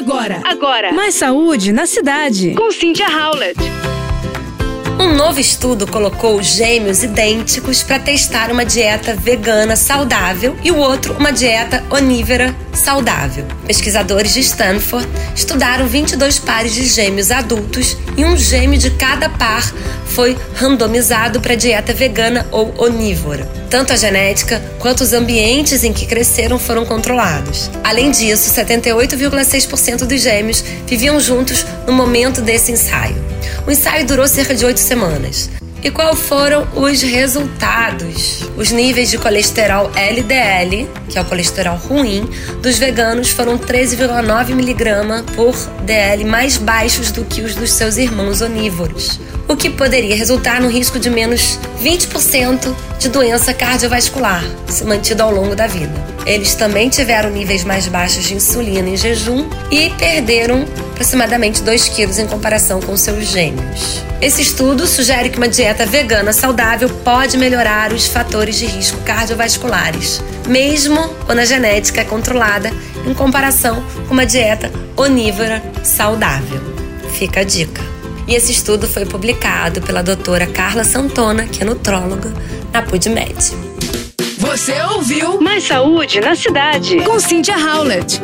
Agora, agora. Mais saúde na cidade. Com Cynthia Howlett. Um novo estudo colocou gêmeos idênticos para testar uma dieta vegana saudável e o outro uma dieta onívora saudável. Pesquisadores de Stanford estudaram 22 pares de gêmeos adultos e um gêmeo de cada par foi randomizado para dieta vegana ou onívora. Tanto a genética quanto os ambientes em que cresceram foram controlados. Além disso, 78,6% dos gêmeos viviam juntos no momento desse ensaio. O ensaio durou cerca de oito semanas. E quais foram os resultados? Os níveis de colesterol LDL, que é o colesterol ruim, dos veganos foram 13,9 mg por DL mais baixos do que os dos seus irmãos onívoros, o que poderia resultar no risco de menos 20% de doença cardiovascular, se mantido ao longo da vida. Eles também tiveram níveis mais baixos de insulina em jejum e perderam aproximadamente 2 quilos em comparação com seus gêmeos. Esse estudo sugere que uma dieta vegana saudável pode melhorar os fatores de risco cardiovasculares, mesmo quando a genética é controlada em comparação com uma dieta onívora saudável. Fica a dica. E esse estudo foi publicado pela doutora Carla Santona, que é nutróloga, na PubMed. Você ouviu Mais saúde na cidade. Com Cynthia Howlett.